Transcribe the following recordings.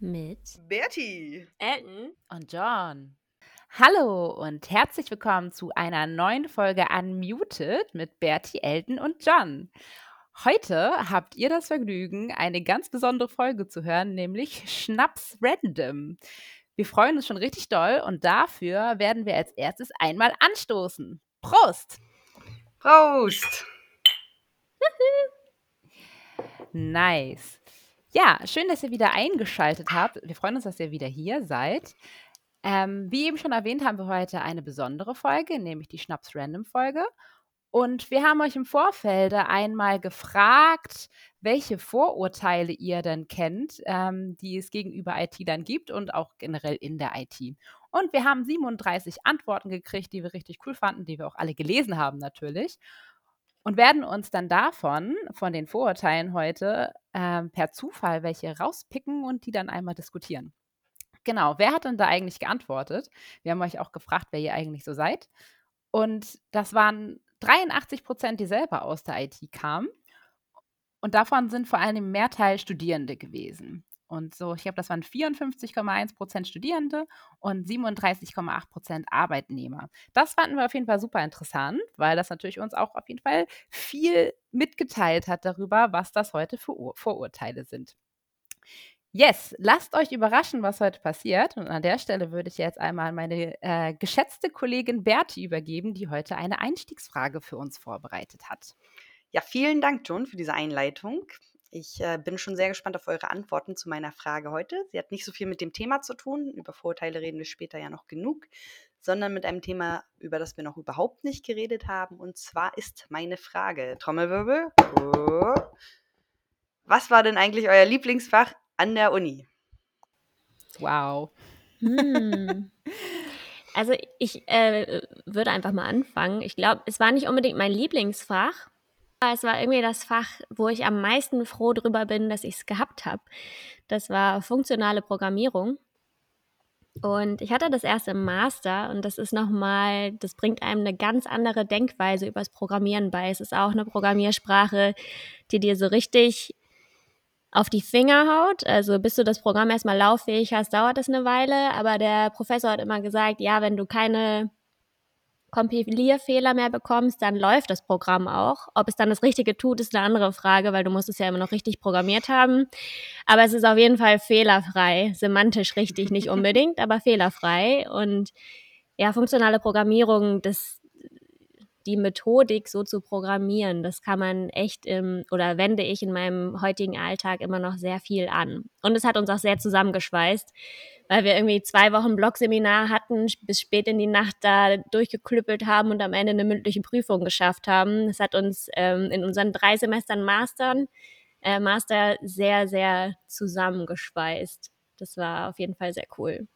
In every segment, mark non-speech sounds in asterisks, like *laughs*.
mit Bertie, Elton und John. Hallo und herzlich willkommen zu einer neuen Folge Unmuted mit Bertie, Elton und John. Heute habt ihr das Vergnügen, eine ganz besondere Folge zu hören, nämlich Schnaps Random. Wir freuen uns schon richtig doll und dafür werden wir als erstes einmal anstoßen. Prost! Prost! Nice. Ja, schön, dass ihr wieder eingeschaltet habt. Wir freuen uns, dass ihr wieder hier seid. Ähm, wie eben schon erwähnt, haben wir heute eine besondere Folge, nämlich die Schnaps-Random-Folge. Und wir haben euch im Vorfeld einmal gefragt, welche Vorurteile ihr denn kennt, ähm, die es gegenüber IT dann gibt und auch generell in der IT. Und wir haben 37 Antworten gekriegt, die wir richtig cool fanden, die wir auch alle gelesen haben natürlich und werden uns dann davon, von den Vorurteilen heute, ähm, per Zufall welche rauspicken und die dann einmal diskutieren. Genau, wer hat denn da eigentlich geantwortet? Wir haben euch auch gefragt, wer ihr eigentlich so seid. Und das waren 83 Prozent, die selber aus der IT kamen. Und davon sind vor allem im Mehrteil Studierende gewesen. Und so, ich glaube, das waren 54,1 Prozent Studierende und 37,8 Prozent Arbeitnehmer. Das fanden wir auf jeden Fall super interessant, weil das natürlich uns auch auf jeden Fall viel mitgeteilt hat darüber, was das heute für Ur Vorurteile sind. Yes, lasst euch überraschen, was heute passiert. Und an der Stelle würde ich jetzt einmal meine äh, geschätzte Kollegin Berti übergeben, die heute eine Einstiegsfrage für uns vorbereitet hat. Ja, vielen Dank, John, für diese Einleitung. Ich äh, bin schon sehr gespannt auf eure Antworten zu meiner Frage heute. Sie hat nicht so viel mit dem Thema zu tun, über Vorurteile reden wir später ja noch genug, sondern mit einem Thema, über das wir noch überhaupt nicht geredet haben. Und zwar ist meine Frage, Trommelwirbel, oh, was war denn eigentlich euer Lieblingsfach an der Uni? Wow. Hm. *laughs* Also ich äh, würde einfach mal anfangen. Ich glaube, es war nicht unbedingt mein Lieblingsfach, es war irgendwie das Fach, wo ich am meisten froh drüber bin, dass ich es gehabt habe. Das war funktionale Programmierung. Und ich hatte das erst im Master und das ist nochmal, das bringt einem eine ganz andere Denkweise übers Programmieren bei. Es ist auch eine Programmiersprache, die dir so richtig auf die Finger haut. Also bis du das Programm erstmal lauffähig hast, dauert es eine Weile. Aber der Professor hat immer gesagt, ja, wenn du keine Kompilierfehler mehr bekommst, dann läuft das Programm auch. Ob es dann das Richtige tut, ist eine andere Frage, weil du musst es ja immer noch richtig programmiert haben. Aber es ist auf jeden Fall fehlerfrei. Semantisch richtig nicht unbedingt, aber fehlerfrei. Und ja, funktionale Programmierung, das, die Methodik so zu programmieren, das kann man echt im, oder wende ich in meinem heutigen Alltag immer noch sehr viel an. Und es hat uns auch sehr zusammengeschweißt weil wir irgendwie zwei Wochen Blogseminar hatten, bis spät in die Nacht da durchgeklüppelt haben und am Ende eine mündliche Prüfung geschafft haben. Das hat uns ähm, in unseren drei Semestern Mastern, äh, Master sehr, sehr zusammengeschweißt. Das war auf jeden Fall sehr cool.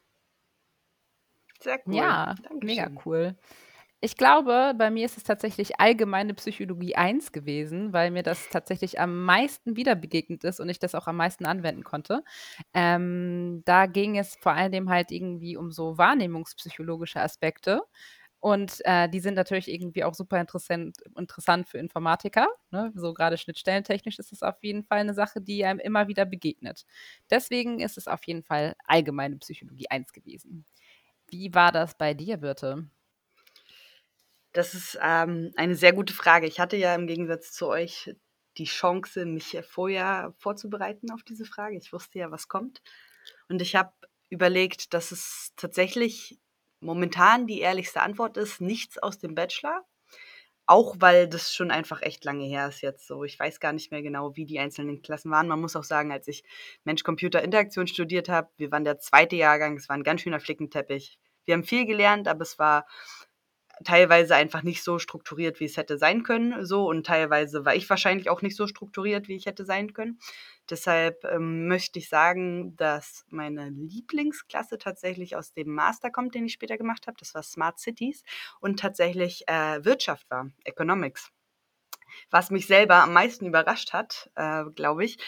Sehr cool. Ja, Dankeschön. mega cool. Ich glaube, bei mir ist es tatsächlich allgemeine Psychologie 1 gewesen, weil mir das tatsächlich am meisten wieder begegnet ist und ich das auch am meisten anwenden konnte. Ähm, da ging es vor allem halt irgendwie um so wahrnehmungspsychologische Aspekte. Und äh, die sind natürlich irgendwie auch super interessant, interessant für Informatiker. Ne? So gerade schnittstellentechnisch ist es auf jeden Fall eine Sache, die einem immer wieder begegnet. Deswegen ist es auf jeden Fall allgemeine Psychologie 1 gewesen. Wie war das bei dir, Birte? Das ist ähm, eine sehr gute Frage. Ich hatte ja im Gegensatz zu euch die Chance, mich vorher vorzubereiten auf diese Frage. Ich wusste ja, was kommt. Und ich habe überlegt, dass es tatsächlich momentan die ehrlichste Antwort ist, nichts aus dem Bachelor. Auch weil das schon einfach echt lange her ist jetzt so. Ich weiß gar nicht mehr genau, wie die einzelnen Klassen waren. Man muss auch sagen, als ich Mensch-Computer-Interaktion studiert habe, wir waren der zweite Jahrgang, es war ein ganz schöner Flickenteppich. Wir haben viel gelernt, aber es war teilweise einfach nicht so strukturiert, wie es hätte sein können, so und teilweise war ich wahrscheinlich auch nicht so strukturiert, wie ich hätte sein können. Deshalb ähm, möchte ich sagen, dass meine Lieblingsklasse tatsächlich aus dem Master kommt, den ich später gemacht habe. Das war Smart Cities und tatsächlich äh, Wirtschaft war, Economics was mich selber am meisten überrascht hat, äh, glaube ich.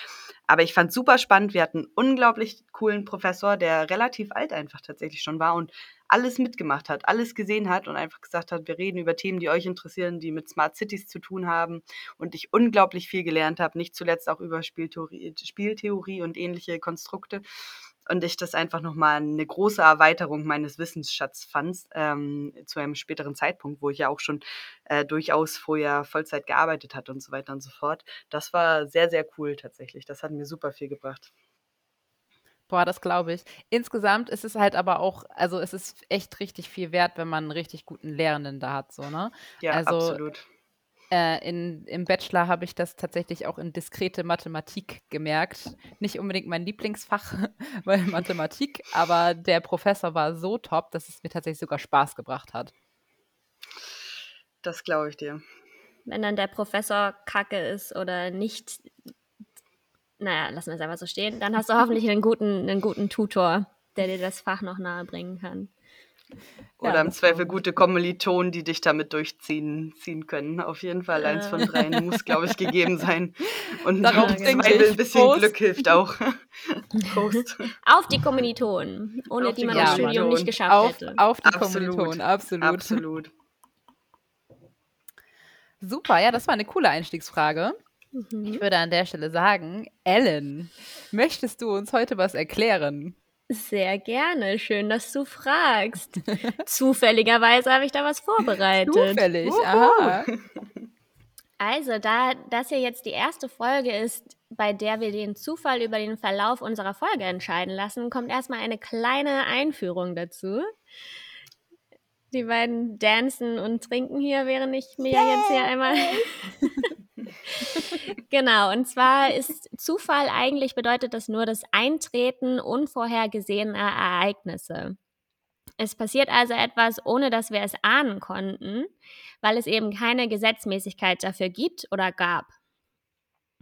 Aber ich fand es super spannend. Wir hatten einen unglaublich coolen Professor, der relativ alt einfach tatsächlich schon war und alles mitgemacht hat, alles gesehen hat und einfach gesagt hat, wir reden über Themen, die euch interessieren, die mit Smart Cities zu tun haben und ich unglaublich viel gelernt habe, nicht zuletzt auch über Spieltheorie, Spieltheorie und ähnliche Konstrukte. und ich das einfach nochmal eine große Erweiterung meines Wissensschatzes fand, ähm, zu einem späteren Zeitpunkt, wo ich ja auch schon äh, durchaus vorher Vollzeit gearbeitet hatte und so weiter und so fort. Das war sehr, sehr cool tatsächlich. Das hat mir super viel gebracht. Boah, das glaube ich. Insgesamt ist es halt aber auch, also es ist echt richtig viel wert, wenn man einen richtig guten Lehrenden da hat, so, ne? Ja, also, absolut. Äh, in, Im Bachelor habe ich das tatsächlich auch in diskrete Mathematik gemerkt. Nicht unbedingt mein Lieblingsfach, *laughs* weil Mathematik, aber der Professor war so top, dass es mir tatsächlich sogar Spaß gebracht hat. Das glaube ich dir. Wenn dann der Professor kacke ist oder nicht, naja, lassen wir es einfach so stehen, dann hast du hoffentlich einen guten, einen guten Tutor, der dir das Fach noch nahe bringen kann. Oder ja, im Zweifel gute Kommilitonen, die dich damit durchziehen ziehen können. Auf jeden Fall eins von dreien muss, glaube ich, gegeben sein. Und Darauf im Zweifel ein bisschen Prost. Glück hilft auch. Prost. Auf die Kommilitonen, ohne auf die man das Studium nicht geschafft auf, hätte. Auf die absolut. Kommilitonen, absolut. Absolut. Super, ja, das war eine coole Einstiegsfrage. Mhm. Ich würde an der Stelle sagen, Ellen, möchtest du uns heute was erklären? Sehr gerne. Schön, dass du fragst. *laughs* Zufälligerweise habe ich da was vorbereitet. Zufällig, aha. Also, da das ja jetzt die erste Folge ist, bei der wir den Zufall über den Verlauf unserer Folge entscheiden lassen, kommt erstmal eine kleine Einführung dazu. Die beiden dancen und trinken hier, während ich mir Yay! jetzt hier einmal *laughs* genau, und zwar ist Zufall eigentlich bedeutet das nur das Eintreten unvorhergesehener Ereignisse. Es passiert also etwas, ohne dass wir es ahnen konnten, weil es eben keine Gesetzmäßigkeit dafür gibt oder gab.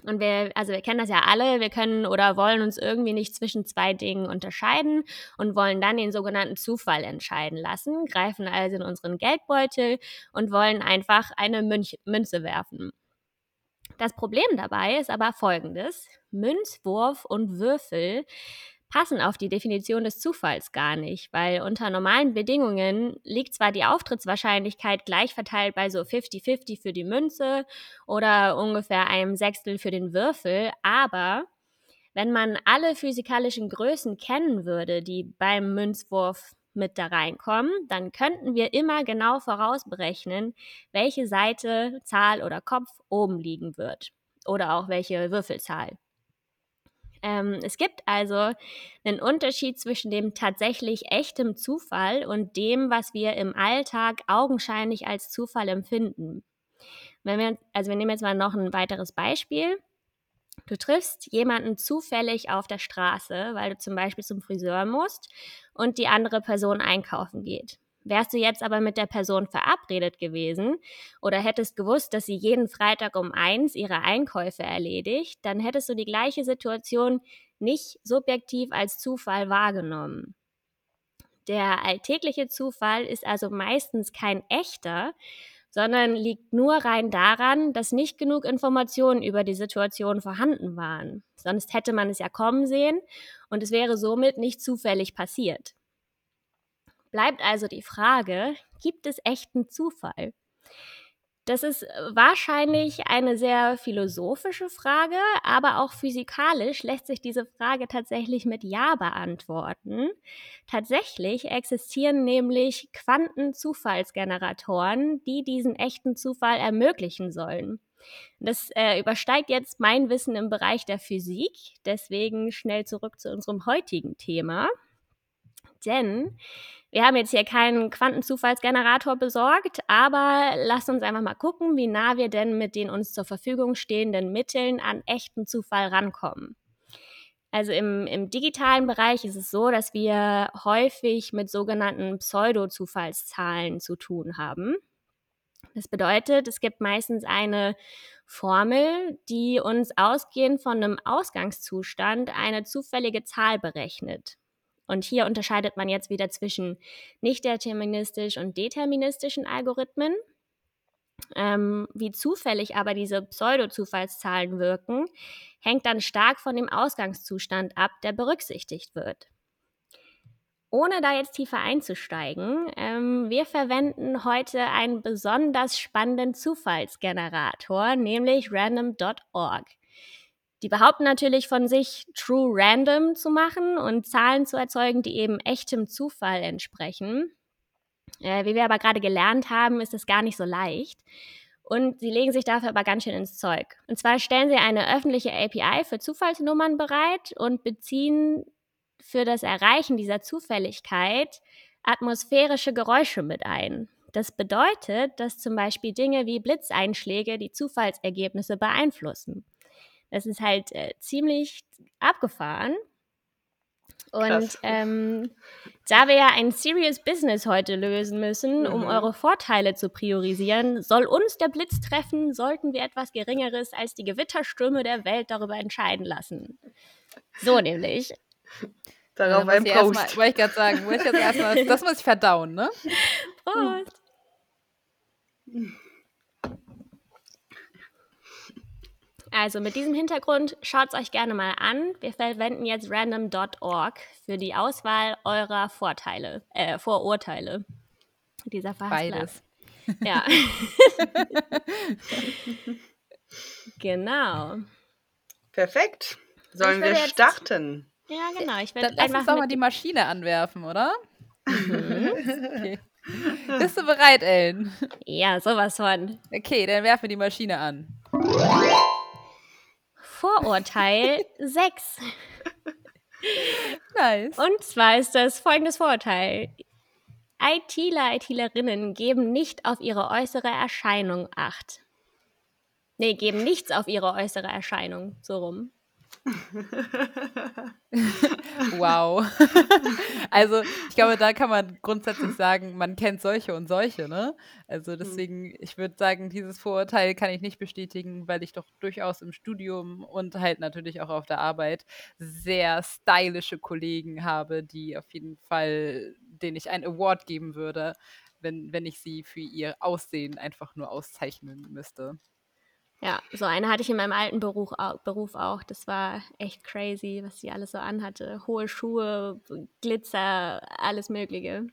Und wir, also wir kennen das ja alle, wir können oder wollen uns irgendwie nicht zwischen zwei Dingen unterscheiden und wollen dann den sogenannten Zufall entscheiden lassen, greifen also in unseren Geldbeutel und wollen einfach eine Münch Münze werfen. Das Problem dabei ist aber folgendes. Münzwurf und Würfel passen auf die Definition des Zufalls gar nicht, weil unter normalen Bedingungen liegt zwar die Auftrittswahrscheinlichkeit gleich verteilt bei so 50-50 für die Münze oder ungefähr einem Sechstel für den Würfel, aber wenn man alle physikalischen Größen kennen würde, die beim Münzwurf mit da reinkommen, dann könnten wir immer genau vorausberechnen, welche Seite, Zahl oder Kopf oben liegen wird oder auch welche Würfelzahl. Ähm, es gibt also einen Unterschied zwischen dem tatsächlich echtem Zufall und dem, was wir im Alltag augenscheinlich als Zufall empfinden. Wenn wir, also wir nehmen jetzt mal noch ein weiteres Beispiel. Du triffst jemanden zufällig auf der Straße, weil du zum Beispiel zum Friseur musst und die andere Person einkaufen geht. Wärst du jetzt aber mit der Person verabredet gewesen oder hättest gewusst, dass sie jeden Freitag um eins ihre Einkäufe erledigt, dann hättest du die gleiche Situation nicht subjektiv als Zufall wahrgenommen. Der alltägliche Zufall ist also meistens kein echter, sondern liegt nur rein daran, dass nicht genug Informationen über die Situation vorhanden waren. Sonst hätte man es ja kommen sehen und es wäre somit nicht zufällig passiert. Bleibt also die Frage, gibt es echten Zufall? Das ist äh, wahrscheinlich eine sehr philosophische Frage, aber auch physikalisch lässt sich diese Frage tatsächlich mit Ja beantworten. Tatsächlich existieren nämlich Quantenzufallsgeneratoren, die diesen echten Zufall ermöglichen sollen. Das äh, übersteigt jetzt mein Wissen im Bereich der Physik, deswegen schnell zurück zu unserem heutigen Thema. Denn wir haben jetzt hier keinen Quantenzufallsgenerator besorgt, aber lasst uns einfach mal gucken, wie nah wir denn mit den uns zur Verfügung stehenden Mitteln an echten Zufall rankommen. Also im, im digitalen Bereich ist es so, dass wir häufig mit sogenannten Pseudo-Zufallszahlen zu tun haben. Das bedeutet, es gibt meistens eine Formel, die uns ausgehend von einem Ausgangszustand eine zufällige Zahl berechnet. Und hier unterscheidet man jetzt wieder zwischen nicht deterministisch und deterministischen Algorithmen. Ähm, wie zufällig aber diese Pseudo-Zufallszahlen wirken, hängt dann stark von dem Ausgangszustand ab, der berücksichtigt wird. Ohne da jetzt tiefer einzusteigen, ähm, wir verwenden heute einen besonders spannenden Zufallsgenerator, nämlich random.org. Die behaupten natürlich von sich, True Random zu machen und Zahlen zu erzeugen, die eben echtem Zufall entsprechen. Äh, wie wir aber gerade gelernt haben, ist es gar nicht so leicht. Und sie legen sich dafür aber ganz schön ins Zeug. Und zwar stellen sie eine öffentliche API für Zufallsnummern bereit und beziehen für das Erreichen dieser Zufälligkeit atmosphärische Geräusche mit ein. Das bedeutet, dass zum Beispiel Dinge wie Blitzeinschläge die Zufallsergebnisse beeinflussen. Das ist halt äh, ziemlich abgefahren. Und ähm, da wir ja ein Serious Business heute lösen müssen, um mhm. eure Vorteile zu priorisieren, soll uns der Blitz treffen, sollten wir etwas Geringeres als die Gewitterstürme der Welt darüber entscheiden lassen. So nämlich. Darauf ein Post. Wollte ich gerade sagen, ich jetzt erstmal, *laughs* das muss ich verdauen, ne? Prost. *laughs* Also mit diesem Hintergrund schaut es euch gerne mal an. Wir verwenden jetzt random.org für die Auswahl eurer Vorteile, äh, Vorurteile dieser Beides. Ja. *laughs* genau. Perfekt. Sollen wir starten? Ja, genau. Ich werde Lass uns doch mal die Maschine anwerfen, oder? Mhm. *laughs* okay. Bist du bereit, Ellen? Ja, sowas von. Okay, dann werfen wir die Maschine an. Vorurteil 6. Nice. Und zwar ist das folgendes Vorurteil. ITler, ITlerinnen geben nicht auf ihre äußere Erscheinung Acht. Nee, geben nichts auf ihre äußere Erscheinung, so rum. *laughs* wow. *laughs* also ich glaube, da kann man grundsätzlich sagen, man kennt solche und solche, ne? Also mhm. deswegen, ich würde sagen, dieses Vorurteil kann ich nicht bestätigen, weil ich doch durchaus im Studium und halt natürlich auch auf der Arbeit sehr stylische Kollegen habe, die auf jeden Fall, denen ich einen Award geben würde, wenn, wenn ich sie für ihr Aussehen einfach nur auszeichnen müsste. Ja, so eine hatte ich in meinem alten Beruf, Beruf auch. Das war echt crazy, was sie alles so anhatte. Hohe Schuhe, Glitzer, alles Mögliche.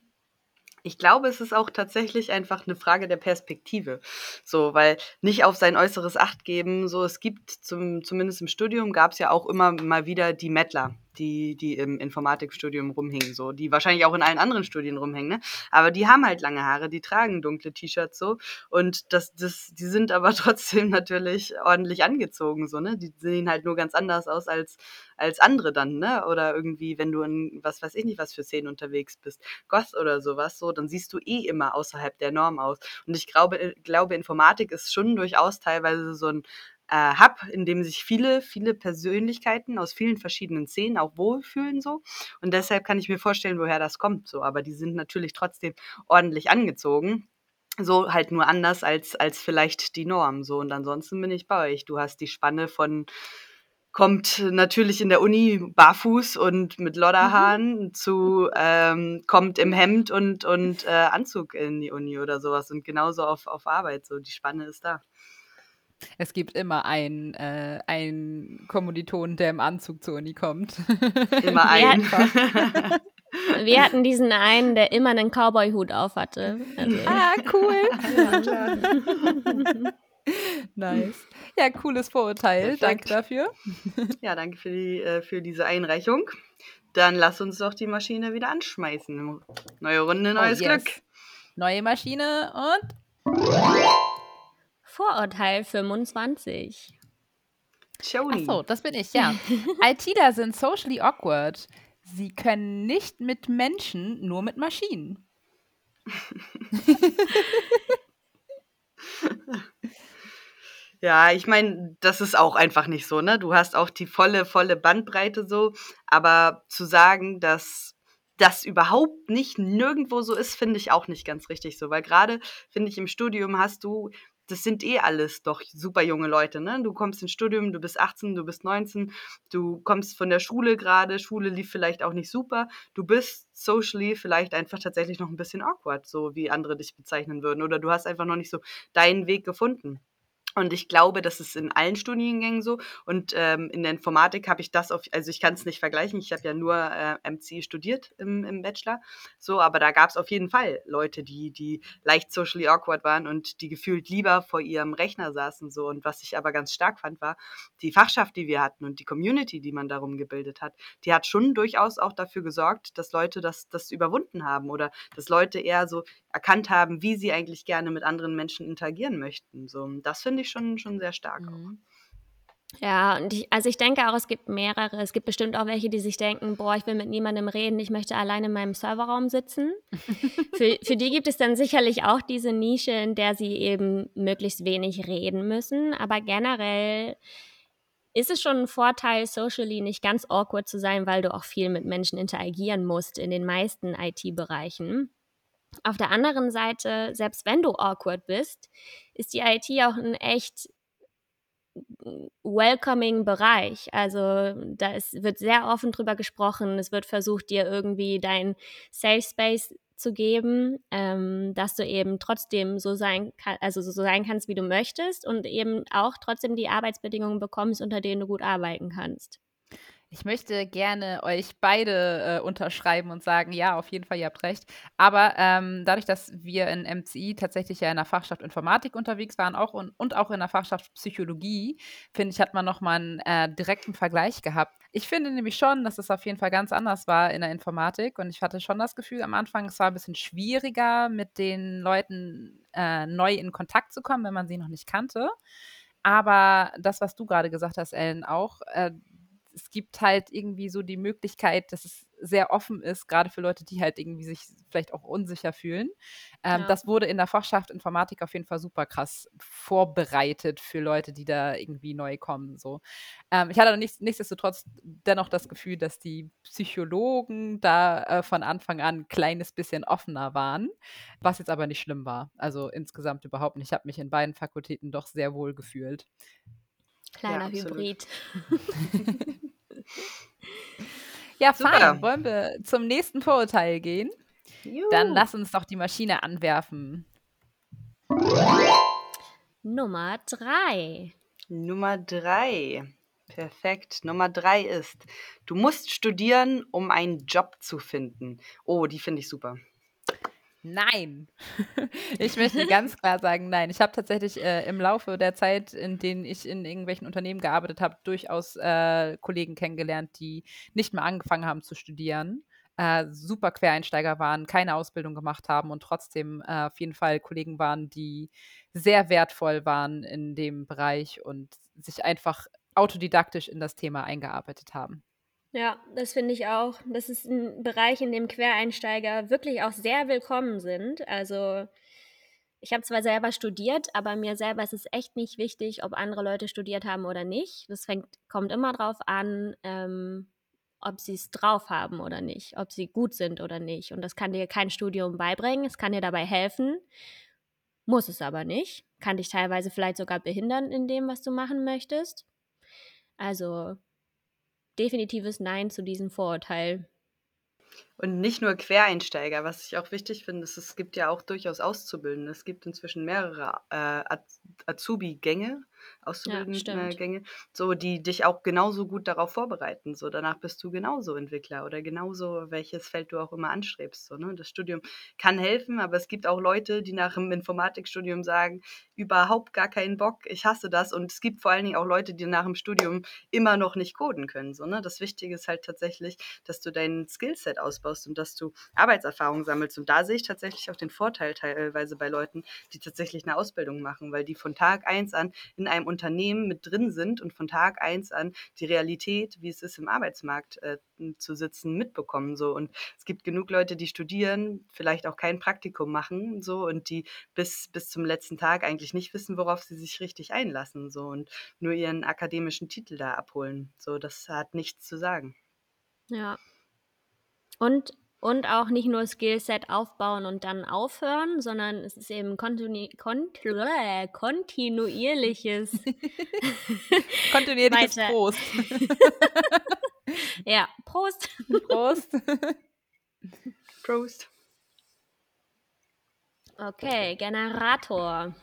Ich glaube, es ist auch tatsächlich einfach eine Frage der Perspektive. So, weil nicht auf sein äußeres Acht geben, so es gibt zum, zumindest im Studium gab es ja auch immer mal wieder die Mettler, die, die im Informatikstudium rumhängen, so, die wahrscheinlich auch in allen anderen Studien rumhängen, ne? Aber die haben halt lange Haare, die tragen dunkle T-Shirts so und das, das, die sind aber *laughs* trotzdem natürlich ordentlich angezogen, so, ne? Die sehen halt nur ganz anders aus als, als andere dann, ne? Oder irgendwie, wenn du in, was weiß ich nicht, was für Szenen unterwegs bist, Goth oder sowas, so, dann siehst du eh immer außerhalb der Norm aus. Und ich glaube, glaube, Informatik ist schon durchaus teilweise so ein äh, Hub, in dem sich viele, viele Persönlichkeiten aus vielen verschiedenen Szenen auch wohlfühlen so. Und deshalb kann ich mir vorstellen, woher das kommt so. Aber die sind natürlich trotzdem ordentlich angezogen. So halt nur anders als, als vielleicht die Norm. So. Und ansonsten bin ich bei euch. Du hast die Spanne von kommt natürlich in der Uni barfuß und mit mhm. zu ähm, kommt im Hemd und, und äh, Anzug in die Uni oder sowas und genauso auf, auf Arbeit. So die Spanne ist da. Es gibt immer einen, äh, einen Kommiliton, der im Anzug zur Uni kommt. Immer einen. Wir hatten diesen einen, der immer einen Cowboy-Hut auf hatte. Also. Ah, cool. *laughs* nice. Ja, cooles Vorurteil. Perfekt. Danke dafür. Ja, danke für, die, äh, für diese Einreichung. Dann lass uns doch die Maschine wieder anschmeißen. Neue Runde, oh, neues oh, yes. Glück. Neue Maschine und Vorurteil 25. Joni. Achso, das bin ich, ja. *laughs* ITler sind socially awkward. Sie können nicht mit Menschen, nur mit Maschinen. *laughs* Ja, ich meine, das ist auch einfach nicht so, ne? Du hast auch die volle, volle Bandbreite so, aber zu sagen, dass das überhaupt nicht nirgendwo so ist, finde ich auch nicht ganz richtig so, weil gerade finde ich im Studium hast du das sind eh alles doch super junge Leute, ne? Du kommst ins Studium, du bist 18, du bist 19, du kommst von der Schule gerade, Schule lief vielleicht auch nicht super, du bist socially vielleicht einfach tatsächlich noch ein bisschen awkward, so wie andere dich bezeichnen würden, oder du hast einfach noch nicht so deinen Weg gefunden. Und ich glaube, das ist in allen Studiengängen so. Und ähm, in der Informatik habe ich das auf, also ich kann es nicht vergleichen. Ich habe ja nur äh, MC studiert im, im Bachelor. So, aber da gab es auf jeden Fall Leute, die, die leicht socially awkward waren und die gefühlt lieber vor ihrem Rechner saßen. So. Und was ich aber ganz stark fand, war die Fachschaft, die wir hatten und die Community, die man darum gebildet hat, die hat schon durchaus auch dafür gesorgt, dass Leute das, das überwunden haben oder dass Leute eher so erkannt haben, wie sie eigentlich gerne mit anderen Menschen interagieren möchten. So, das finde ich schon, schon sehr stark mhm. auch. Ja, und ich, also ich denke auch, es gibt mehrere. Es gibt bestimmt auch welche, die sich denken, boah, ich will mit niemandem reden, ich möchte alleine in meinem Serverraum sitzen. *laughs* für, für die gibt es dann sicherlich auch diese Nische, in der sie eben möglichst wenig reden müssen. Aber generell ist es schon ein Vorteil, socially nicht ganz awkward zu sein, weil du auch viel mit Menschen interagieren musst in den meisten IT-Bereichen. Auf der anderen Seite, selbst wenn du awkward bist, ist die IT auch ein echt welcoming Bereich. Also da ist, wird sehr offen drüber gesprochen. Es wird versucht, dir irgendwie dein Safe Space zu geben, ähm, dass du eben trotzdem so sein, also so sein kannst, wie du möchtest und eben auch trotzdem die Arbeitsbedingungen bekommst, unter denen du gut arbeiten kannst. Ich möchte gerne euch beide äh, unterschreiben und sagen, ja, auf jeden Fall, ihr habt recht. Aber ähm, dadurch, dass wir in MCI tatsächlich ja in der Fachschaft Informatik unterwegs waren auch und, und auch in der Fachschaft Psychologie, finde ich, hat man nochmal einen äh, direkten Vergleich gehabt. Ich finde nämlich schon, dass es auf jeden Fall ganz anders war in der Informatik und ich hatte schon das Gefühl am Anfang, es war ein bisschen schwieriger, mit den Leuten äh, neu in Kontakt zu kommen, wenn man sie noch nicht kannte. Aber das, was du gerade gesagt hast, Ellen, auch, äh, es gibt halt irgendwie so die Möglichkeit, dass es sehr offen ist, gerade für Leute, die halt irgendwie sich vielleicht auch unsicher fühlen. Ähm, ja. Das wurde in der Fachschaft Informatik auf jeden Fall super krass vorbereitet für Leute, die da irgendwie neu kommen. So. Ähm, ich hatte nicht, nichtsdestotrotz dennoch das Gefühl, dass die Psychologen da äh, von Anfang an ein kleines bisschen offener waren, was jetzt aber nicht schlimm war. Also insgesamt überhaupt nicht. Ich habe mich in beiden Fakultäten doch sehr wohl gefühlt. Kleiner *laughs* ja, Hybrid. ja, fein. Wollen wir zum nächsten Vorurteil gehen? Juhu. Dann lass uns doch die Maschine anwerfen. Nummer drei. Nummer drei. Perfekt. Nummer drei ist, du musst studieren, um einen Job zu finden. Oh, die finde ich super. Nein. *laughs* Ich möchte ganz klar sagen, nein. Ich habe tatsächlich äh, im Laufe der Zeit, in denen ich in irgendwelchen Unternehmen gearbeitet habe, durchaus äh, Kollegen kennengelernt, die nicht mehr angefangen haben zu studieren, äh, super Quereinsteiger waren, keine Ausbildung gemacht haben und trotzdem äh, auf jeden Fall Kollegen waren, die sehr wertvoll waren in dem Bereich und sich einfach autodidaktisch in das Thema eingearbeitet haben. Ja, das finde ich auch. Das ist ein Bereich, in dem Quereinsteiger wirklich auch sehr willkommen sind. Also ich habe zwar selber studiert, aber mir selber ist es echt nicht wichtig, ob andere Leute studiert haben oder nicht. Das fängt, kommt immer drauf an, ähm, ob sie es drauf haben oder nicht, ob sie gut sind oder nicht. Und das kann dir kein Studium beibringen, es kann dir dabei helfen, muss es aber nicht. Kann dich teilweise vielleicht sogar behindern in dem, was du machen möchtest. Also definitives Nein zu diesem Vorurteil. Und nicht nur Quereinsteiger, was ich auch wichtig finde, ist, es gibt ja auch durchaus Auszubildende. Es gibt inzwischen mehrere äh, Azubi-Gänge, Auszubildende-Gänge, ja, so die dich auch genauso gut darauf vorbereiten. So danach bist du genauso Entwickler oder genauso welches Feld du auch immer anstrebst. So, ne? Das Studium kann helfen, aber es gibt auch Leute, die nach dem Informatikstudium sagen, überhaupt gar keinen Bock, ich hasse das. Und es gibt vor allen Dingen auch Leute, die nach dem Studium immer noch nicht coden können. So, ne? Das Wichtige ist halt tatsächlich, dass du dein Skillset ausbaust und dass du Arbeitserfahrung sammelst. Und da sehe ich tatsächlich auch den Vorteil teilweise bei Leuten, die tatsächlich eine Ausbildung machen, weil die von Tag eins an in einem Unternehmen mit drin sind und von Tag eins an die Realität, wie es ist im Arbeitsmarkt äh, zu sitzen, mitbekommen. So. Und es gibt genug Leute, die studieren, vielleicht auch kein Praktikum machen, so und die bis, bis zum letzten Tag eigentlich nicht wissen, worauf sie sich richtig einlassen. So und nur ihren akademischen Titel da abholen. So, das hat nichts zu sagen. Ja. Und und auch nicht nur Skillset aufbauen und dann aufhören, sondern es ist eben kontinu kont kontinuierliches. *laughs* kontinuierliches Prost. *laughs* ja, Prost. Prost. *laughs* Prost. Okay, Generator.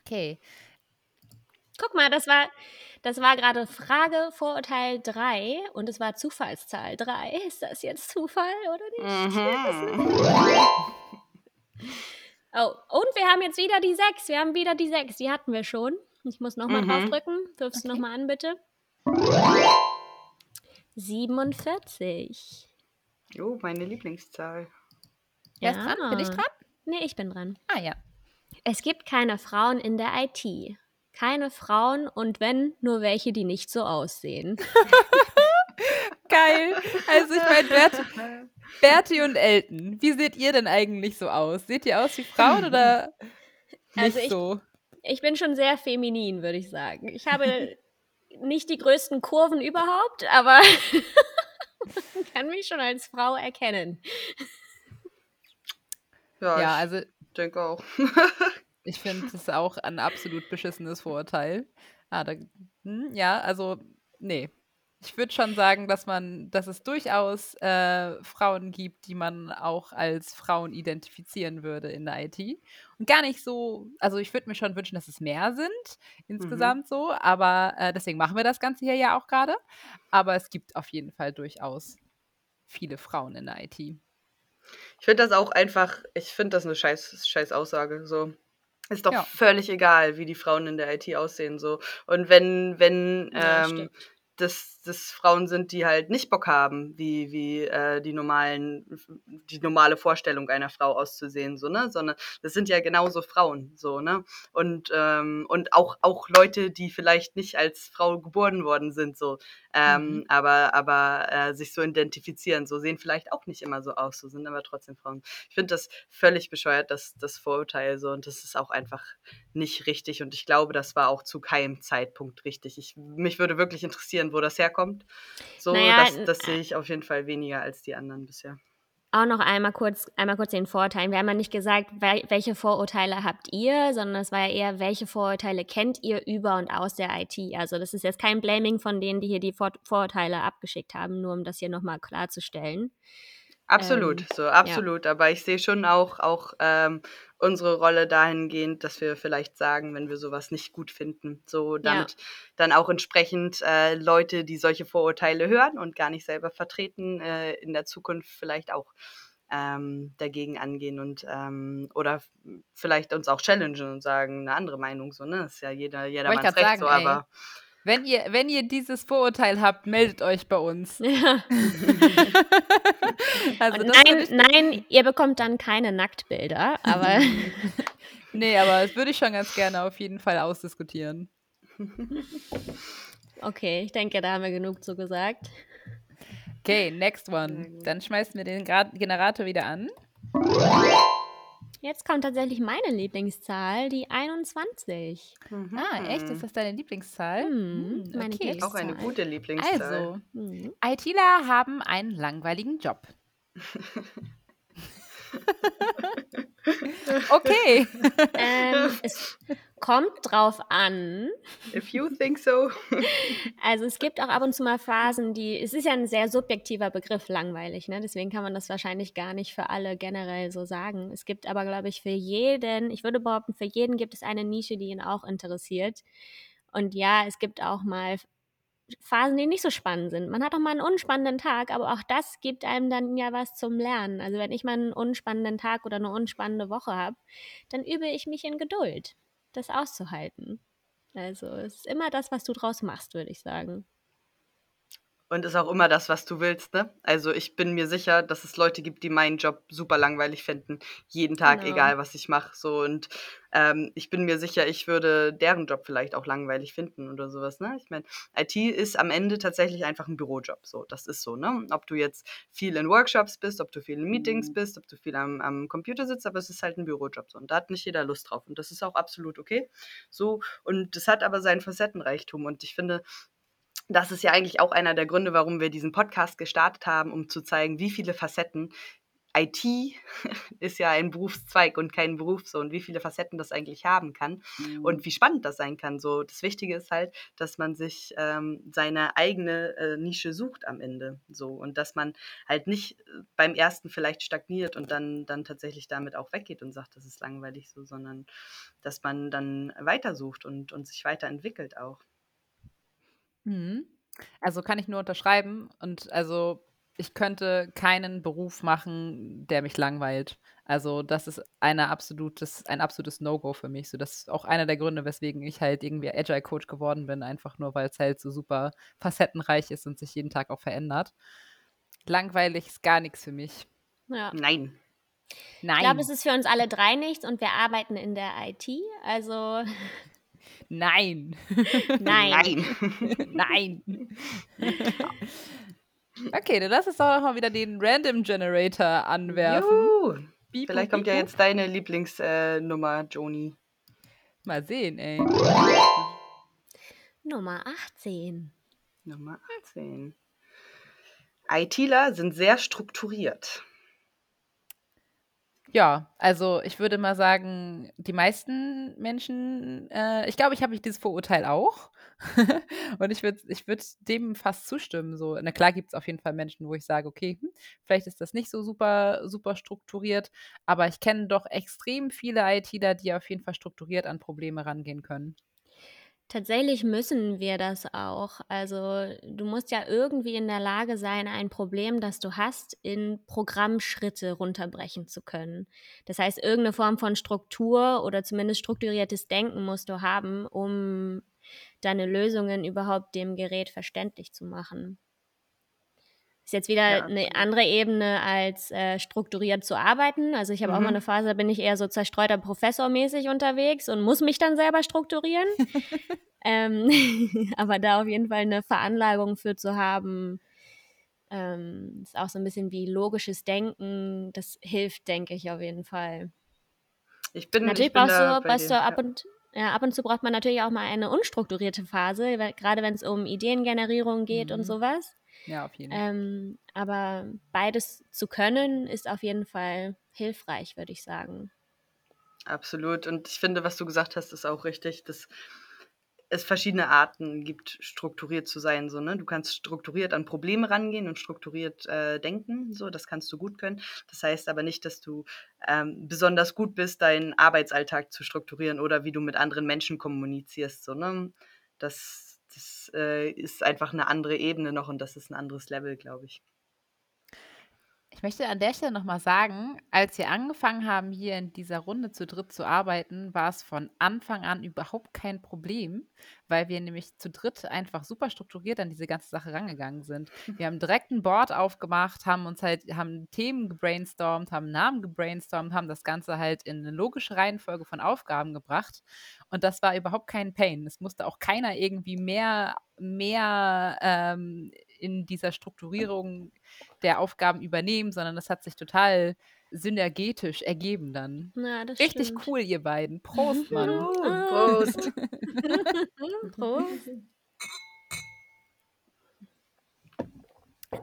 Okay. Guck mal, das war, das war gerade Frage Vorurteil 3 und es war Zufallszahl 3. Ist das jetzt Zufall oder nicht? Mhm. *laughs* Oh, und wir haben jetzt wieder die 6. Wir haben wieder die 6. Die hatten wir schon. Ich muss nochmal Mhm. draufdrücken. Wirfst du Okay. nochmal an, bitte? 47. Jo, meine Lieblingszahl. Wer ist dran? Bin ich dran? Nee, ich bin dran. Ah ja. Es gibt keine Frauen in der IT. Keine Frauen und wenn, nur welche, die nicht so aussehen. *laughs* Geil. Also ich meine, Berti, Berti und Elton, wie seht ihr denn eigentlich so aus? Seht ihr aus wie Frauen oder *laughs* nicht Also ich- so? Ich bin schon sehr feminin, würde ich sagen. Ich habe *laughs* nicht die größten Kurven überhaupt, aber man kann mich schon als Frau erkennen. Ja, Ja, ich also denke auch. Ich finde das auch ein absolut beschissenes Vorurteil. Ah, da, hm, ja, also nee. Ich würde schon sagen, dass man, dass es durchaus äh, Frauen gibt, die man auch als Frauen identifizieren würde in der IT. Und gar nicht so, also ich würde mir schon wünschen, dass es mehr sind, insgesamt so, aber äh, deswegen machen wir das Ganze hier ja auch gerade. Aber es gibt auf jeden Fall durchaus viele Frauen in der IT. Ich finde das auch einfach, ich finde das eine scheiß, scheiß Aussage. So. Ist doch Ja. völlig egal, wie die Frauen in der IT aussehen. So. Und wenn, wenn Ja, ähm, stimmt. Das, das Frauen sind, die halt nicht Bock haben, wie, wie äh, die normalen, die normale Vorstellung einer Frau auszusehen, so, ne? Sondern das sind ja genauso Frauen, so, ne? Und, ähm, und auch, auch Leute, die vielleicht nicht als Frau geboren worden sind, so, ähm, Mhm. aber, aber äh, sich so identifizieren, so sehen vielleicht auch nicht immer so aus, so sind aber trotzdem Frauen. Ich finde das völlig bescheuert, das, das Vorurteil so und das ist auch einfach nicht richtig und ich glaube, das war auch zu keinem Zeitpunkt richtig. Ich, mich würde wirklich interessieren, wo das herkommt. So, Naja, das, das sehe ich auf jeden Fall weniger als die anderen bisher. Auch noch einmal kurz, einmal kurz den Vorurteilen. Wir haben ja nicht gesagt, wel welche Vorurteile habt ihr, sondern es war ja eher, welche Vorurteile kennt ihr über und aus der IT. Also das ist jetzt kein Blaming von denen, die hier die Vor Vorurteile abgeschickt haben, nur um das hier nochmal klarzustellen. Absolut, Ähm, so, absolut. Aber ich sehe schon auch, auch ähm, unsere Rolle dahingehend, dass wir vielleicht sagen, wenn wir sowas nicht gut finden, so damit dann auch entsprechend äh, Leute, die solche Vorurteile hören und gar nicht selber vertreten, äh, in der Zukunft vielleicht auch ähm, dagegen angehen und ähm, oder vielleicht uns auch challengen und sagen, eine andere Meinung, so, ne? Ist ja jeder, jedermanns grad Recht, sagen, so, ey. Wenn ihr, wenn ihr dieses Vorurteil habt, meldet euch bei uns. Ja. *laughs* Also nein, nein, ihr bekommt dann keine Nacktbilder, aber *laughs* nee, aber das würde ich schon ganz gerne auf jeden Fall ausdiskutieren. *laughs* okay, ich denke, da haben wir genug zu gesagt. Okay, next one. Dann schmeißen wir den Generator wieder an. Jetzt kommt tatsächlich meine Lieblingszahl, die 21. Ah, echt? Mhm. Ist das deine Lieblingszahl? Hm, Hm, meine okay. auch eine gute Lieblingszahl. Also, Mhm. ITler haben einen langweiligen Job. *laughs* Okay. ähm, *laughs* es kommt drauf an. If you think so. *laughs* Also es gibt auch ab und zu mal Phasen, die, es ist ja ein sehr subjektiver Begriff, langweilig, ne? Deswegen kann man das wahrscheinlich gar nicht für alle generell so sagen. Es gibt aber, glaube ich, für jeden, ich würde behaupten, für jeden gibt es eine Nische, die ihn auch interessiert. Und ja, es gibt auch mal Phasen, die nicht so spannend sind. Man hat auch mal einen unspannenden Tag, aber auch das gibt einem dann ja was zum Lernen. Also wenn ich mal einen unspannenden Tag oder eine unspannende Woche habe, dann übe ich mich in Geduld, das auszuhalten. Also es ist immer das, was du draus machst, würde ich sagen. Und ist auch immer das, was du willst, ne? Also ich bin mir sicher, dass es Leute gibt, die meinen Job super langweilig finden. Jeden Tag, Genau. egal was ich mache. So und ähm, ich bin mir sicher, ich würde deren Job vielleicht auch langweilig finden oder sowas, ne? Ich meine, IT ist am Ende tatsächlich einfach ein Bürojob. So, das ist so, ne? Ob du jetzt viel in Workshops bist, ob du viel in Meetings bist, ob du viel am, am Computer sitzt, aber es ist halt ein Bürojob. So. Und da hat nicht jeder Lust drauf. Und das ist auch absolut okay. So, und das hat aber seinen Facettenreichtum. Und ich finde, das ist ja eigentlich auch einer der Gründe, warum wir diesen Podcast gestartet haben, um zu zeigen, wie viele Facetten IT *laughs* ist ja ein Berufszweig und kein Beruf so und wie viele Facetten das eigentlich haben kann mhm. und wie spannend das sein kann. So, das Wichtige ist halt, dass man sich ähm, seine eigene äh, Nische sucht am Ende. So und dass man halt nicht äh, beim ersten vielleicht stagniert und dann, dann tatsächlich damit auch weggeht und sagt, das ist langweilig so, sondern dass man dann weitersucht und, und sich weiterentwickelt auch. Mhm. Also kann ich nur unterschreiben und also ich könnte keinen Beruf machen, der mich langweilt. Also, das ist eine absolutes ein absolutes No-Go für mich. So, das ist auch einer der Gründe, weswegen ich halt irgendwie Agile Coach geworden bin, einfach nur, weil es halt so super facettenreich ist und sich jeden Tag auch verändert. Langweilig ist gar nichts für mich. Ja. Nein. Nein. Ich glaube, es ist für uns alle drei nichts und wir arbeiten in der IT, also Nein. Nein. *laughs* Nein. *laughs* Okay, dann lass uns doch mal wieder den Random Generator anwerfen. Biep, Vielleicht kommt ja jetzt deine Lieblingsnummer, äh, Joni. Mal sehen, ey. Nummer 18. Nummer 18. ITler sind sehr strukturiert. Ja, also ich würde mal sagen, die meisten Menschen, äh, ich glaube, ich habe dieses Vorurteil auch. *laughs* Und ich würde ich würd dem fast zustimmen. So, na klar gibt es auf jeden Fall Menschen, wo ich sage, okay, hm, vielleicht ist das nicht so super, super strukturiert, aber ich kenne doch extrem viele ITler, die auf jeden Fall strukturiert an Probleme rangehen können. Tatsächlich müssen wir das auch. Also du musst ja irgendwie in der Lage sein, ein Problem, das du hast, in Programmschritte runterbrechen zu können. Das heißt, irgendeine Form von Struktur oder zumindest strukturiertes Denken musst du haben, um deine Lösungen überhaupt dem Gerät verständlich zu machen. Ist jetzt wieder ja, eine andere Ebene als äh, strukturiert zu arbeiten. Also ich habe mhm. auch mal mhm. eine Phase, da bin ich eher so zerstreuter Professormäßig unterwegs und muss mich dann selber strukturieren. *laughs* ähm, *laughs* aber da auf jeden Fall eine Veranlagung für zu haben, ähm, ist auch so ein bisschen wie logisches Denken. Das hilft, denke ich, auf jeden Fall. Ich bin, Natürlich ich bin brauchst du, brauchst du ab und ja, ab und zu braucht man natürlich auch mal eine unstrukturierte Phase, gerade wenn es um Ideengenerierung geht mhm. und sowas. Ja, auf jeden Fall. Ähm, aber beides zu können, ist auf jeden Fall hilfreich, würde ich sagen. Absolut. Und ich finde, was du gesagt hast, ist auch richtig, dass es verschiedene Arten gibt, strukturiert zu sein. So, ne? Du kannst strukturiert an Probleme rangehen und strukturiert äh, denken. So, das kannst du gut können. Das heißt aber nicht, dass du ähm, besonders gut bist, deinen Arbeitsalltag zu strukturieren oder wie du mit anderen Menschen kommunizierst. So, ne? Das das äh, ist einfach eine andere Ebene noch und das ist ein anderes Level, glaube ich. Ich möchte an der Stelle nochmal sagen, als wir angefangen haben, hier in dieser Runde zu dritt zu arbeiten, war es von Anfang an überhaupt kein Problem, weil wir nämlich zu dritt einfach super strukturiert an diese ganze Sache rangegangen sind. Wir haben direkt ein Board aufgemacht, haben uns halt, haben Themen gebrainstormt, haben Namen gebrainstormt, haben das Ganze halt in eine logische Reihenfolge von Aufgaben gebracht. Und das war überhaupt kein Pain. Es musste auch keiner irgendwie mehr, mehr ähm, in dieser Strukturierung der Aufgaben übernehmen, sondern das hat sich total synergetisch ergeben dann. Ja, Richtig stimmt. cool, ihr beiden. Prost, *laughs* Mann. Prost. *laughs* *laughs* Prost.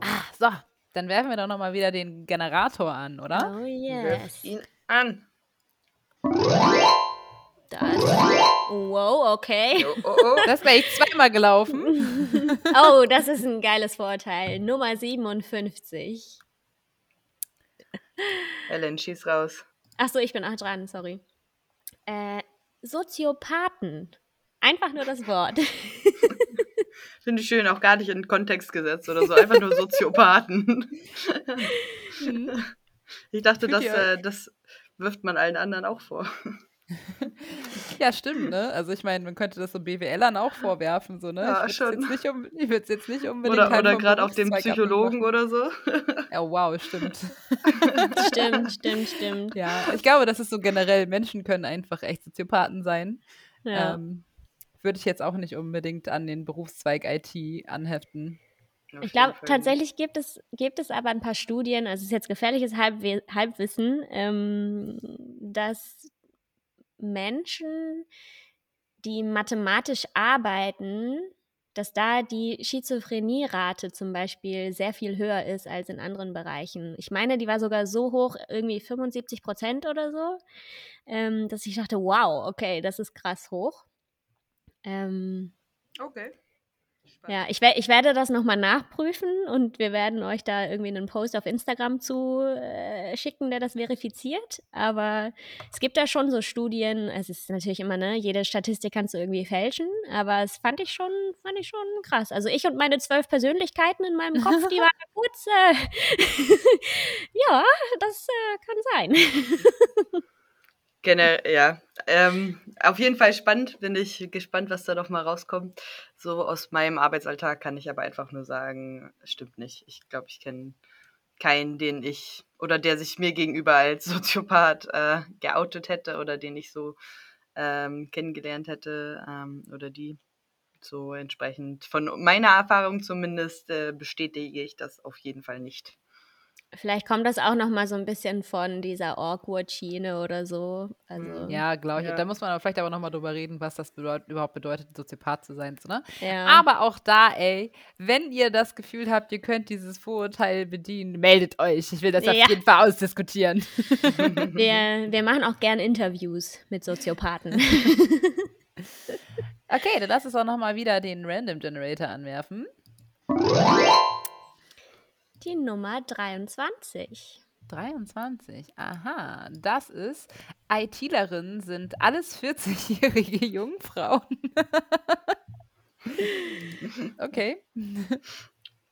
Ah, so, dann werfen wir doch nochmal wieder den Generator an, oder? Oh yes. Wirf ihn an. Das. Wow, okay. Oh, oh, oh. *laughs* Das wäre ich zweimal gelaufen. oh, das ist ein geiles Vorteil. Nummer 57. Ellen, schieß raus. Achso, ich bin auch dran, sorry. Äh, Soziopathen. Einfach nur das Wort. *laughs* Finde ich schön, auch gar nicht in Kontext gesetzt oder so. Einfach nur Soziopathen. *laughs* Mhm. ich dachte, das, äh, das wirft man allen anderen auch vor. Ja, stimmt, ne? Also ich meine, man könnte das so BWLern auch vorwerfen, so, ne? Ja, ich schon. Jetzt nicht um, ich würde es jetzt nicht unbedingt Oder, oder gerade auch dem Psychologen oder so. Ja, wow, stimmt. *laughs* stimmt, stimmt, stimmt. Ja, ich glaube, das ist so generell, Menschen können einfach echt Soziopathen sein. Ja. Ähm, würde ich jetzt auch nicht unbedingt an den Berufszweig IT anheften. Ich glaube, tatsächlich gibt es, gibt es aber ein paar Studien, also es ist jetzt gefährliches Halbwe Halbwissen, ähm, dass Menschen, die mathematisch arbeiten, dass da die Schizophrenie-Rate zum Beispiel sehr viel höher ist als in anderen Bereichen. Ich meine, die war sogar so hoch, irgendwie 75 Prozent oder so, ähm, dass ich dachte, wow, okay, das ist krass hoch. Ähm, okay. Ja, ich, ich werde das nochmal nachprüfen und wir werden euch da irgendwie einen Post auf Instagram zu äh, schicken, der das verifiziert. Aber es gibt da schon so Studien, es ist natürlich immer, ne, jede Statistik kannst du irgendwie fälschen, aber es fand ich schon, fand ich schon krass. Also ich und meine zwölf Persönlichkeiten in meinem Kopf, die *laughs* waren kurz, äh, *laughs* ja, das äh, kann sein. Generell, ja. Ähm, auf jeden Fall spannend. Bin ich gespannt, was da noch mal rauskommt. So aus meinem Arbeitsalltag kann ich aber einfach nur sagen, stimmt nicht. Ich glaube, ich kenne keinen, den ich oder der sich mir gegenüber als *laughs* Soziopath äh, geoutet hätte oder den ich so ähm, kennengelernt hätte ähm, oder die. So entsprechend von meiner Erfahrung zumindest äh, bestätige ich das auf jeden Fall nicht. Vielleicht kommt das auch noch mal so ein bisschen von dieser Awkward-Schiene oder so. Also, ja, glaube ich. Ja. Da muss man aber vielleicht aber noch mal drüber reden, was das bedeut überhaupt bedeutet, Soziopath zu sein. So, ne? ja. Aber auch da, ey, wenn ihr das Gefühl habt, ihr könnt dieses Vorurteil bedienen, meldet euch. Ich will das ja. auf jeden Fall ausdiskutieren. *laughs* wir, wir machen auch gern Interviews mit Soziopathen. *laughs* okay, dann lass uns auch noch mal wieder den Random Generator anwerfen. Die Nummer 23. 23, aha. Das ist, ITlerinnen sind alles 40-jährige *laughs* Jungfrauen. *laughs* okay.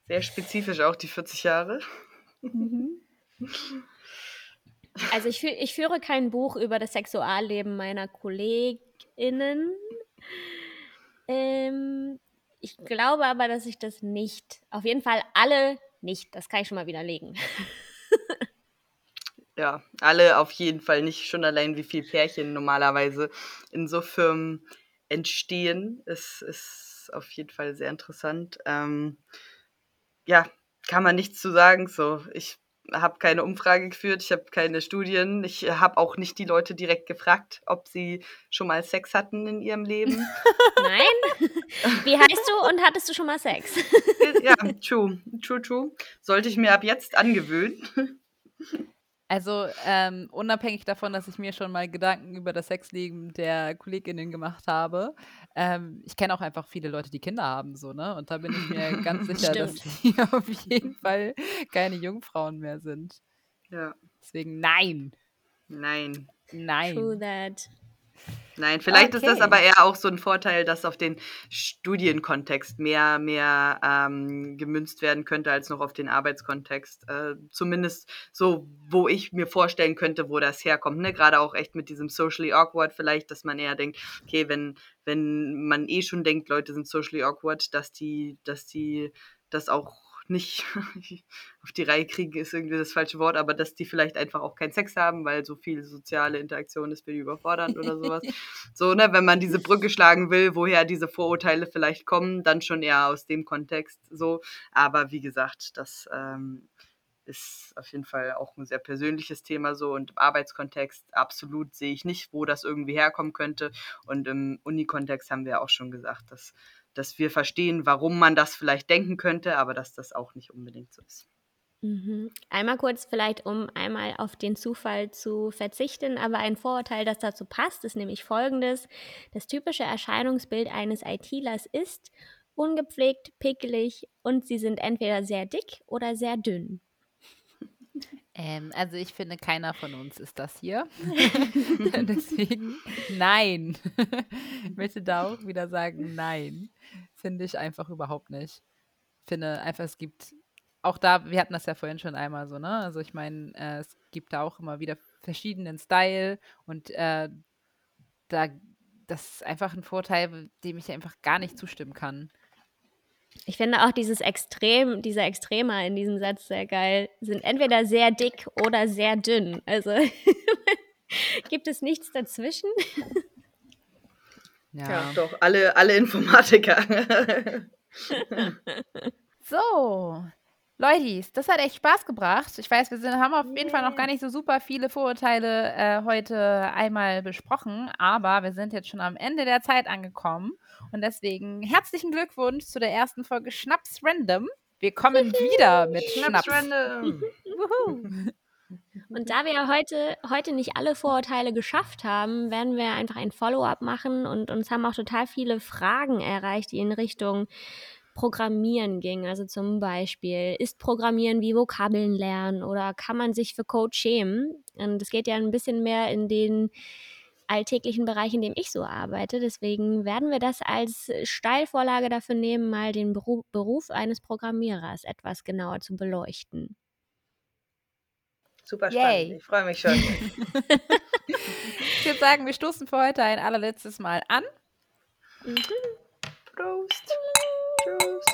Sehr spezifisch auch die 40 Jahre. Mhm. Also ich, ich führe kein Buch über das Sexualleben meiner KollegInnen. Ähm, ich glaube aber, dass ich das nicht, auf jeden Fall alle nicht. Das kann ich schon mal widerlegen. *laughs* ja, alle auf jeden Fall nicht. Schon allein, wie viele Pärchen normalerweise in so Firmen entstehen, ist, ist auf jeden Fall sehr interessant. Ähm, ja, kann man nichts zu sagen. So, ich habe keine Umfrage geführt, ich habe keine Studien, ich habe auch nicht die Leute direkt gefragt, ob sie schon mal Sex hatten in ihrem Leben. *laughs* Nein? Wie heißt du und hattest du schon mal Sex? ja, true, true, true. Sollte ich mir ab jetzt angewöhnen. Also ähm, unabhängig davon, dass ich mir schon mal Gedanken über das Sexleben der KollegInnen gemacht habe, ähm, ich kenne auch einfach viele Leute, die Kinder haben, so, ne? Und da bin ich mir *laughs* ganz sicher, dass die *laughs* auf jeden Fall keine Jungfrauen mehr sind. Ja. Deswegen nein. Nein. Nein. True that. Nein, vielleicht okay. ist das aber eher auch so ein Vorteil, dass auf den Studienkontext mehr, mehr ähm, gemünzt werden könnte als noch auf den Arbeitskontext. Äh, zumindest so, wo ich mir vorstellen könnte, wo das herkommt. Ne? Gerade auch echt mit diesem socially awkward vielleicht, dass man eher denkt, okay, wenn, wenn man eh schon denkt, Leute sind socially awkward, dass die, dass die das auch nicht *laughs* auf die Reihe kriegen, ist irgendwie das falsche Wort, aber dass die vielleicht einfach auch keinen Sex haben, weil so viel soziale Interaktion ist für die überfordernd oder sowas. *laughs* so, ne, wenn man diese Brücke schlagen will, woher diese Vorurteile vielleicht kommen, dann schon eher aus dem Kontext so. Aber wie gesagt, das ähm, ist auf jeden Fall auch ein sehr persönliches Thema so und im Arbeitskontext absolut sehe ich nicht, wo das irgendwie herkommen könnte. Und im Unikontext haben wir auch schon gesagt, dass dass wir verstehen, warum man das vielleicht denken könnte, aber dass das auch nicht unbedingt so ist. Mhm. Einmal kurz vielleicht, um einmal auf den Zufall zu verzichten, aber ein Vorurteil, das dazu passt, ist nämlich folgendes. Das typische Erscheinungsbild eines ITlers ist ungepflegt, pickelig und sie sind entweder sehr dick oder sehr dünn. Ähm, also ich finde, keiner von uns ist das hier. *laughs* *laughs* Deswegen nein. *laughs* ich möchte da auch wieder sagen, nein. Finde ich einfach überhaupt nicht. Finde einfach, es gibt auch da, wir hatten das ja vorhin schon einmal so, ne? Also ich meine, äh, es gibt da auch immer wieder verschiedenen Style und äh, da, das ist einfach ein Vorteil, dem ich einfach gar nicht zustimmen kann. Ich finde auch dieses Extrem, dieser Extremer in diesem Satz sehr geil. Sind entweder sehr dick oder sehr dünn. Also *laughs* gibt es nichts dazwischen? Ja, ja doch, alle, alle Informatiker. *laughs* so, Leutis, das hat echt Spaß gebracht. Ich weiß, wir sind, haben auf jeden Fall noch gar nicht so super viele Vorurteile äh, heute einmal besprochen, aber wir sind jetzt schon am Ende der Zeit angekommen. Und deswegen herzlichen Glückwunsch zu der ersten Folge Schnaps Random. Wir kommen wieder mit Schnaps. Schnaps Random. *laughs* Und da wir heute, heute nicht alle Vorurteile geschafft haben, werden wir einfach ein Follow-up machen und uns haben auch total viele Fragen erreicht, die in Richtung Programmieren ging. Also zum Beispiel, ist Programmieren wie Vokabeln lernen oder kann man sich für Code schämen? Und es geht ja ein bisschen mehr in den alltäglichen Bereich, in dem ich so arbeite. Deswegen werden wir das als Steilvorlage dafür nehmen, mal den Beruf, Beruf eines Programmierers etwas genauer zu beleuchten. Super spannend. Yay. Ich freue mich schon. *laughs* Ich würde sagen, wir stoßen für heute ein allerletztes Mal an. Prost. Tschüss.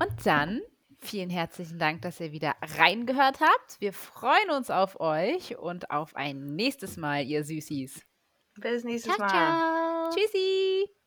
Und dann vielen herzlichen Dank, dass ihr wieder reingehört habt. Wir freuen uns auf euch und auf ein nächstes Mal, ihr Süßis. Bis nächstes Ciao, Mal. ciao. Tschüssi!